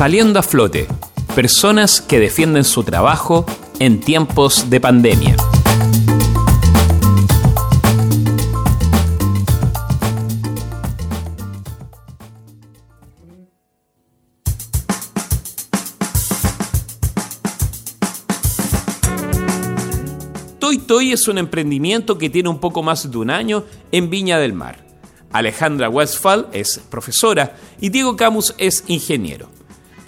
Saliendo a flote, personas que defienden su trabajo en tiempos de pandemia. Toy Toy es un emprendimiento que tiene un poco más de un año en Viña del Mar. Alejandra Westphal es profesora y Diego Camus es ingeniero.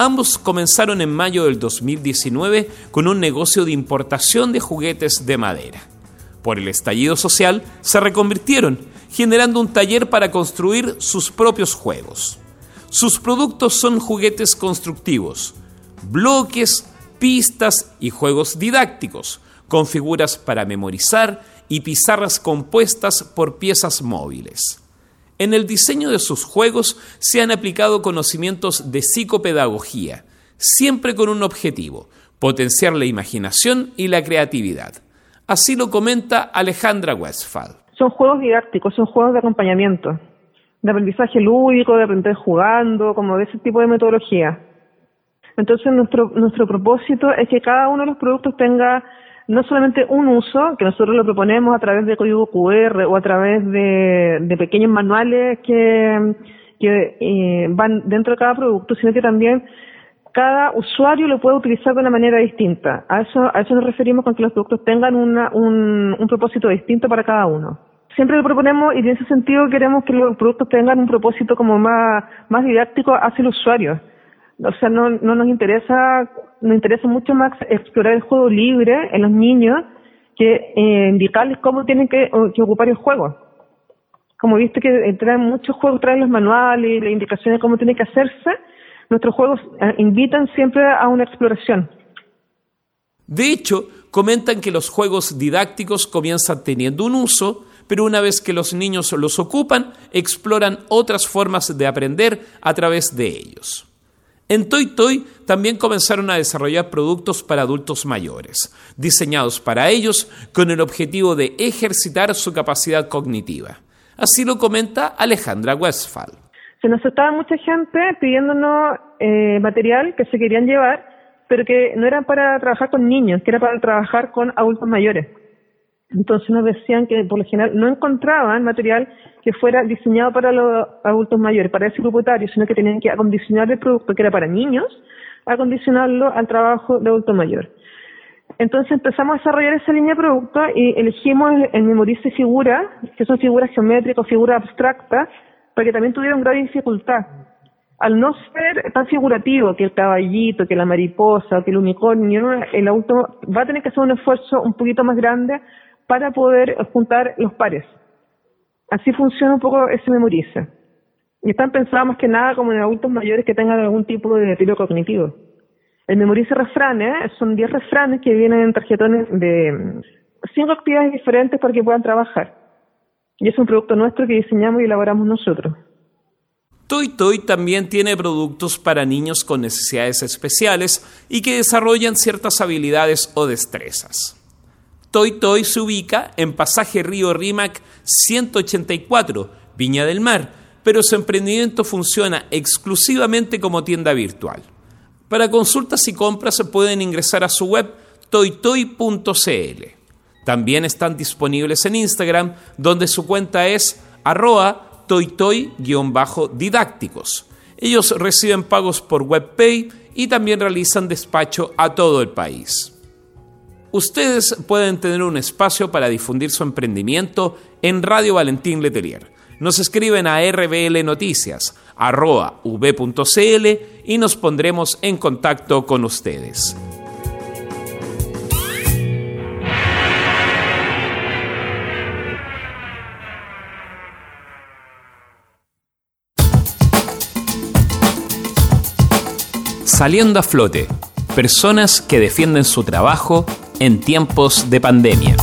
Ambos comenzaron en mayo del 2019 con un negocio de importación de juguetes de madera. Por el estallido social se reconvirtieron, generando un taller para construir sus propios juegos. Sus productos son juguetes constructivos, bloques, pistas y juegos didácticos, con figuras para memorizar y pizarras compuestas por piezas móviles. En el diseño de sus juegos se han aplicado conocimientos de psicopedagogía, siempre con un objetivo, potenciar la imaginación y la creatividad. Así lo comenta Alejandra Westphal. Son juegos didácticos, son juegos de acompañamiento, de aprendizaje lúdico, de aprender jugando, como de ese tipo de metodología. Entonces nuestro, nuestro propósito es que cada uno de los productos tenga no solamente un uso, que nosotros lo proponemos a través de código QR o a través de, pequeños manuales que, eh, van dentro de cada producto, sino que también cada usuario lo puede utilizar de una manera distinta. A eso, a eso nos referimos con que los productos tengan una, un, un propósito distinto para cada uno. Siempre lo proponemos y en ese sentido queremos que los productos tengan un propósito como más, más didáctico hacia el usuario o sea, no, no nos interesa, nos interesa mucho más explorar el juego libre en los niños que eh, indicarles cómo tienen que, ocupar el juego. Como viste que traen muchos juegos, traen los manuales las indicaciones de cómo tiene que hacerse, nuestros juegos eh, invitan siempre a una exploración. De hecho, comentan que los juegos didácticos comienzan teniendo un uso, pero una vez que los niños los ocupan, exploran otras formas de aprender a través de ellos. En Toy Toy también comenzaron a desarrollar productos para adultos mayores, diseñados para ellos con el objetivo de ejercitar su capacidad cognitiva. Así lo comenta Alejandra Westphal. Se nos estaba mucha gente pidiéndonos eh, material que se querían llevar, pero que no era para trabajar con niños, que era para trabajar con adultos mayores. Entonces nos decían que por lo general no encontraban material que fuera diseñado para los adultos mayores, para ese grupo etario, sino que tenían que acondicionar el producto que era para niños, acondicionarlo al trabajo de adulto mayor. Entonces empezamos a desarrollar esa línea de producto y elegimos el memorice figura, que son figuras geométricas, figuras abstractas, para que también tuvieran gran dificultad. Al no ser tan figurativo que el caballito, que la mariposa, que el unicornio, el adulto va a tener que hacer un esfuerzo un poquito más grande para poder juntar los pares. Así funciona un poco ese memoriza. Y están pensados más que nada como en adultos mayores que tengan algún tipo de deterioro cognitivo. El memoriza refranes son 10 refranes que vienen en tarjetones de cinco actividades diferentes para que puedan trabajar. Y es un producto nuestro que diseñamos y elaboramos nosotros. Toy Toy también tiene productos para niños con necesidades especiales y que desarrollan ciertas habilidades o destrezas. Toy Toy se ubica en Pasaje Río Rímac 184, Viña del Mar, pero su emprendimiento funciona exclusivamente como tienda virtual. Para consultas y compras se pueden ingresar a su web toytoy.cl. También están disponibles en Instagram, donde su cuenta es arroba toytoy-didácticos. Ellos reciben pagos por WebPay y también realizan despacho a todo el país. Ustedes pueden tener un espacio para difundir su emprendimiento en Radio Valentín Letelier. Nos escriben a rblnoticias.v.cl y nos pondremos en contacto con ustedes. Saliendo a flote, personas que defienden su trabajo en tiempos de pandemia.